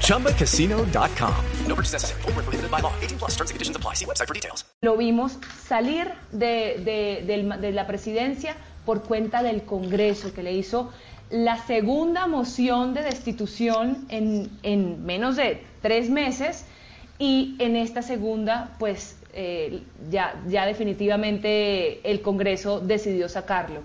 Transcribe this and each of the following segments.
ChumbaCasino.com. No purchase necessary. Full prohibited by law. 18 plus terms and conditions apply. See website for details. Lo vimos salir de, de, de, de la presidencia por cuenta del Congreso, que le hizo la segunda moción de destitución en, en menos de tres meses y en esta segunda, pues eh, ya, ya definitivamente el Congreso decidió sacarlo.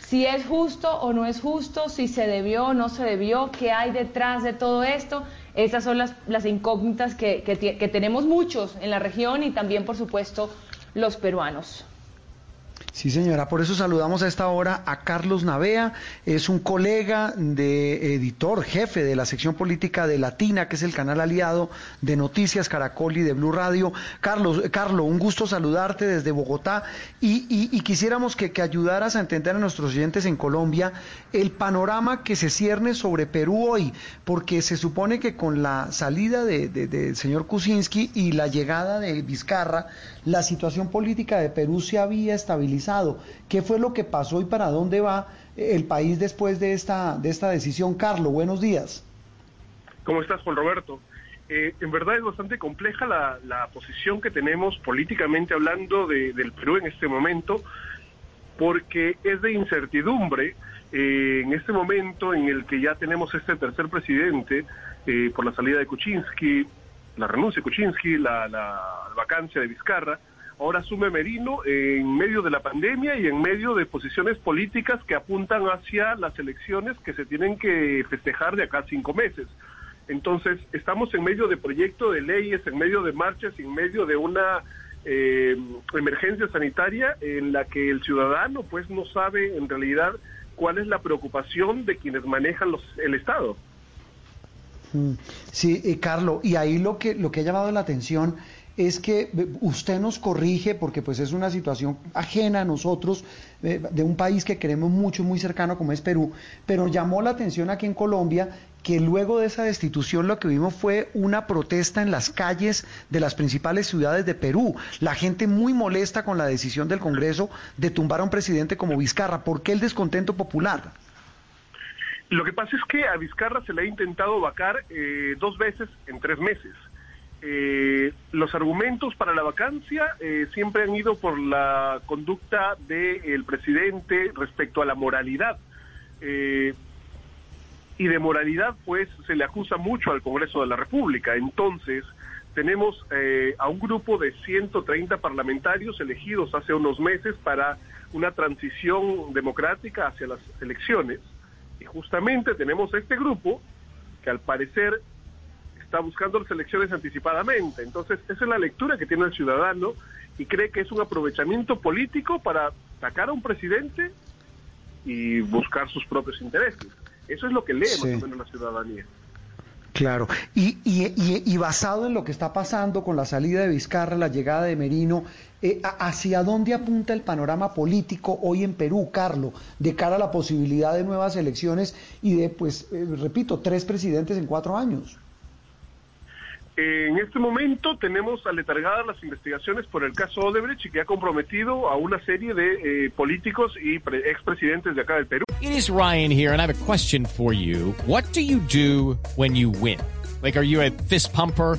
Si es justo o no es justo, si se debió o no se debió, qué hay detrás de todo esto, esas son las, las incógnitas que, que, que tenemos muchos en la región y también, por supuesto, los peruanos. Sí, señora, por eso saludamos a esta hora a Carlos Navea, es un colega de editor, jefe de la sección política de Latina, que es el canal aliado de Noticias Caracol y de Blue Radio. Carlos, Carlos, un gusto saludarte desde Bogotá y, y, quisiéramos que, ayudaras a entender a nuestros oyentes en Colombia el panorama que se cierne sobre Perú hoy, porque se supone que con la salida del de, de, señor Kuczynski y la llegada de Vizcarra, la situación política de Perú se había estabilizado. ¿Qué fue lo que pasó y para dónde va el país después de esta, de esta decisión? Carlos, buenos días. ¿Cómo estás, Juan Roberto? Eh, en verdad es bastante compleja la, la posición que tenemos políticamente hablando de, del Perú en este momento, porque es de incertidumbre eh, en este momento en el que ya tenemos este tercer presidente eh, por la salida de Kuczynski, la renuncia de Kuczynski, la, la vacancia de Vizcarra, ahora asume Merino en medio de la pandemia y en medio de posiciones políticas que apuntan hacia las elecciones que se tienen que festejar de acá cinco meses. Entonces, estamos en medio de proyecto de leyes, en medio de marchas, en medio de una eh, emergencia sanitaria en la que el ciudadano pues no sabe en realidad cuál es la preocupación de quienes manejan los, el Estado. Sí, eh, Carlos, y ahí lo que, lo que ha llamado la atención es que usted nos corrige porque pues es una situación ajena a nosotros eh, de un país que queremos mucho, muy cercano como es Perú, pero llamó la atención aquí en Colombia que luego de esa destitución lo que vimos fue una protesta en las calles de las principales ciudades de Perú. La gente muy molesta con la decisión del Congreso de tumbar a un presidente como Vizcarra. ¿Por qué el descontento popular? Lo que pasa es que a Vizcarra se le ha intentado vacar eh, dos veces en tres meses. Eh, los argumentos para la vacancia eh, siempre han ido por la conducta del presidente respecto a la moralidad. Eh, y de moralidad, pues, se le acusa mucho al Congreso de la República. Entonces, tenemos eh, a un grupo de 130 parlamentarios elegidos hace unos meses para una transición democrática hacia las elecciones. Y justamente tenemos a este grupo que al parecer está buscando las elecciones anticipadamente. Entonces, esa es la lectura que tiene el ciudadano y cree que es un aprovechamiento político para sacar a un presidente y buscar sus propios intereses. Eso es lo que lee sí. más o menos la ciudadanía. Claro, y, y, y, y, basado en lo que está pasando con la salida de Vizcarra, la llegada de Merino, eh, ¿hacia dónde apunta el panorama político hoy en Perú, Carlos, de cara a la posibilidad de nuevas elecciones y de, pues, eh, repito, tres presidentes en cuatro años? En este momento tenemos aletargadas las investigaciones por el caso Odebrecht que ha comprometido a una serie de eh, políticos y expresidentes de acá del Perú. It is Ryan here and I have a question for you. What do you do when you win? Like, are you a fist pumper?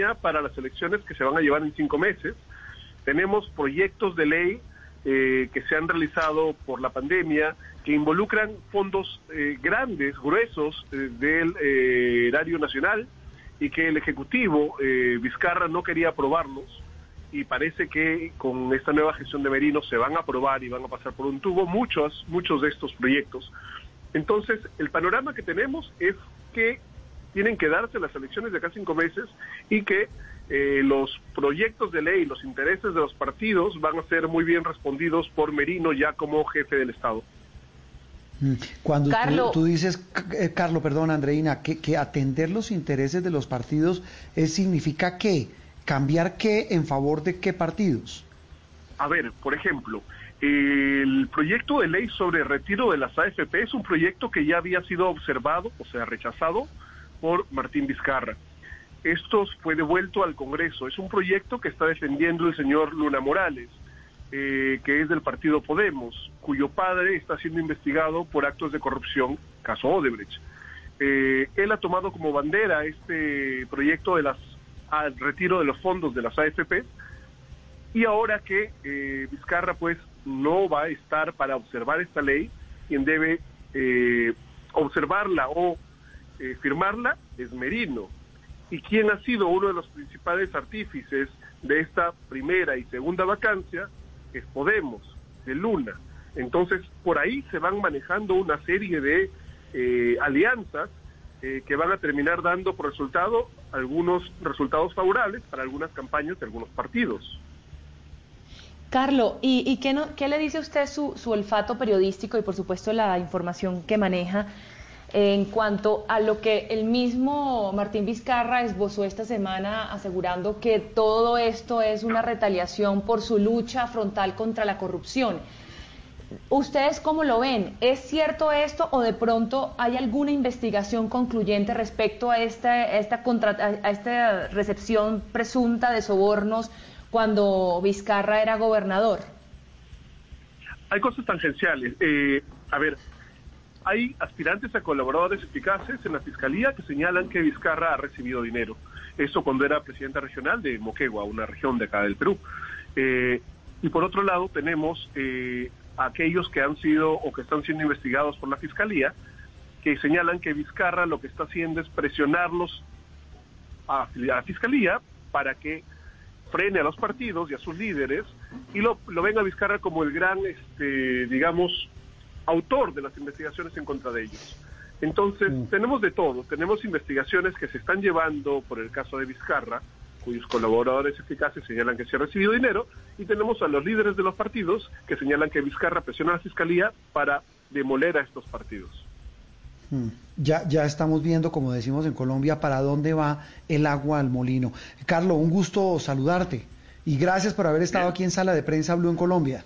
para las elecciones que se van a llevar en cinco meses. Tenemos proyectos de ley eh, que se han realizado por la pandemia que involucran fondos eh, grandes, gruesos eh, del erario nacional y que el Ejecutivo Vizcarra no quería aprobarlos y parece que con esta nueva gestión de Merino se van a aprobar y van a pasar por un tubo muchos, muchos de estos proyectos. Entonces, el panorama que tenemos es que tienen que darse las elecciones de acá cinco meses y que eh, los proyectos de ley, los intereses de los partidos van a ser muy bien respondidos por Merino ya como jefe del Estado. Mm. Cuando tú, dices, eh, Carlos, perdón, Andreina, que, que, atender los intereses de los partidos es, significa qué? ¿Cambiar qué en favor de qué partidos? A ver, por ejemplo, el proyecto de ley sobre retiro de las AFP es un proyecto que ya había sido observado, o sea, rechazado por Martín Vizcarra. Esto fue devuelto al Congreso. Es un proyecto que está defendiendo el señor Luna Morales, eh, que es del partido Podemos, cuyo padre está siendo investigado por actos de corrupción, caso Odebrecht. Eh, él ha tomado como bandera este proyecto de las al retiro de los fondos de las AFP y ahora que eh, Vizcarra pues no va a estar para observar esta ley, quien debe observarla o firmarla es Merino. Y quien ha sido uno de los principales artífices de esta primera y segunda vacancia es Podemos, de Luna. Entonces, por ahí se van manejando una serie de eh, alianzas eh, que van a terminar dando por resultado algunos resultados favorables para algunas campañas de algunos partidos. Carlos, ¿y, qué, no, qué, le dice usted su olfato periodístico y por supuesto la información que maneja en cuanto a lo que el mismo Martín Vizcarra esbozó esta semana asegurando que todo esto es una retaliación por su lucha frontal contra la corrupción. ¿Ustedes cómo lo ven? ¿Es cierto esto o de pronto hay alguna investigación concluyente respecto a esta, esta, a esta recepción presunta de sobornos cuando Vizcarra era gobernador? Hay cosas tangenciales. Eh, a ver, hay aspirantes a colaboradores eficaces en la Fiscalía que señalan que Vizcarra ha recibido dinero. Eso cuando era presidenta regional de Moquegua, una región de acá del Perú. Eh, y por otro lado tenemos eh, aquellos que han sido o que están siendo investigados por la Fiscalía, que señalan que Vizcarra lo que está haciendo es presionarlos a, la Fiscalía para que frene a los partidos y a sus líderes y lo, lo ven a Vizcarra como el gran, este, digamos, autor de las investigaciones en contra de ellos. Entonces, mm. tenemos de todo. Tenemos investigaciones que se están llevando por el caso de Vizcarra, cuyos colaboradores eficaces señalan que se ha recibido dinero, y tenemos a los líderes de los partidos que señalan que Vizcarra presiona a la Fiscalía para demoler a estos partidos. Mm. Ya, ya estamos viendo, como decimos en Colombia, para dónde va el agua al molino. Carlos, un gusto saludarte y gracias por haber estado aquí en Sala de Prensa Blue en Colombia.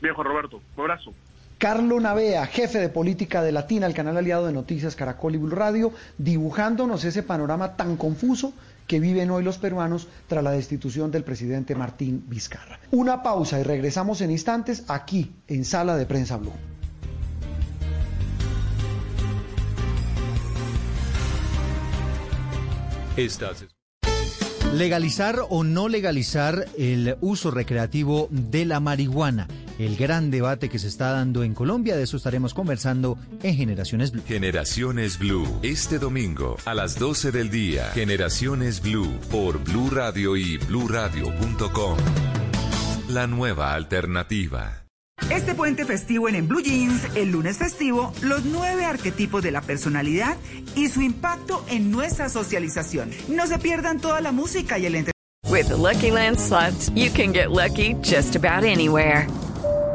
Bien, Juan Roberto, un abrazo. Carlo Navea, jefe de política de Latina, el canal aliado de noticias Caracol y Blue Radio, dibujándonos ese panorama tan confuso que viven hoy los peruanos tras la destitución del presidente Martín Vizcarra. Una pausa y regresamos en instantes aquí en Sala de Prensa Blue. Legalizar o no legalizar el uso recreativo de la marihuana el gran debate que se está dando en Colombia. De eso estaremos conversando en Generaciones Blue. Generaciones Blue, este domingo a las 12 del día. Generaciones Blue por Blue Radio y bluradio.com. La nueva alternativa. Este puente festivo en, en Blue Jeans, el lunes festivo, los nueve arquetipos de la personalidad y su impacto en nuestra socialización. No se pierdan toda la música y el entretenimiento. With Lucky Land slots, you can get lucky just about anywhere.